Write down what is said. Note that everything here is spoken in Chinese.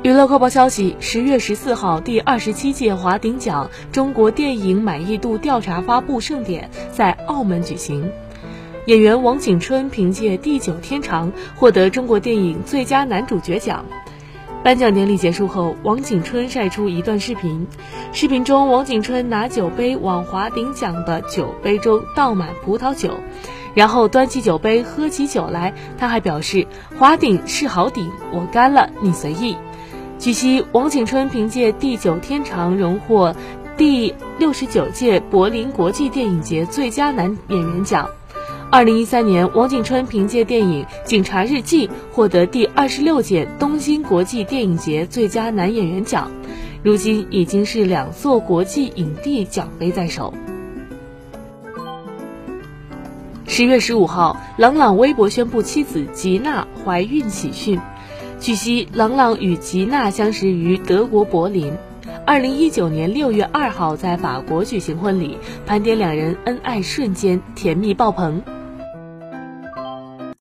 娱乐快报消息：十月十四号，第二十七届华鼎奖中国电影满意度调查发布盛典在澳门举行。演员王景春凭借《地久天长》获得中国电影最佳男主角奖。颁奖典礼结束后，王景春晒出一段视频，视频中王景春拿酒杯往华鼎奖的酒杯中倒满葡萄酒，然后端起酒杯喝起酒来。他还表示：“华鼎是好鼎，我干了，你随意。”据悉，王景春凭借《地久天长》荣获第六十九届柏林国际电影节最佳男演员奖。二零一三年，王景春凭借电影《警察日记》获得第二十六届东京国际电影节最佳男演员奖。如今已经是两座国际影帝奖杯在手。十月十五号，郎朗微博宣布妻子吉娜怀孕喜讯。据悉，郎朗与吉娜相识于德国柏林，二零一九年六月二号在法国举行婚礼，盘点两人恩爱瞬间，甜蜜爆棚。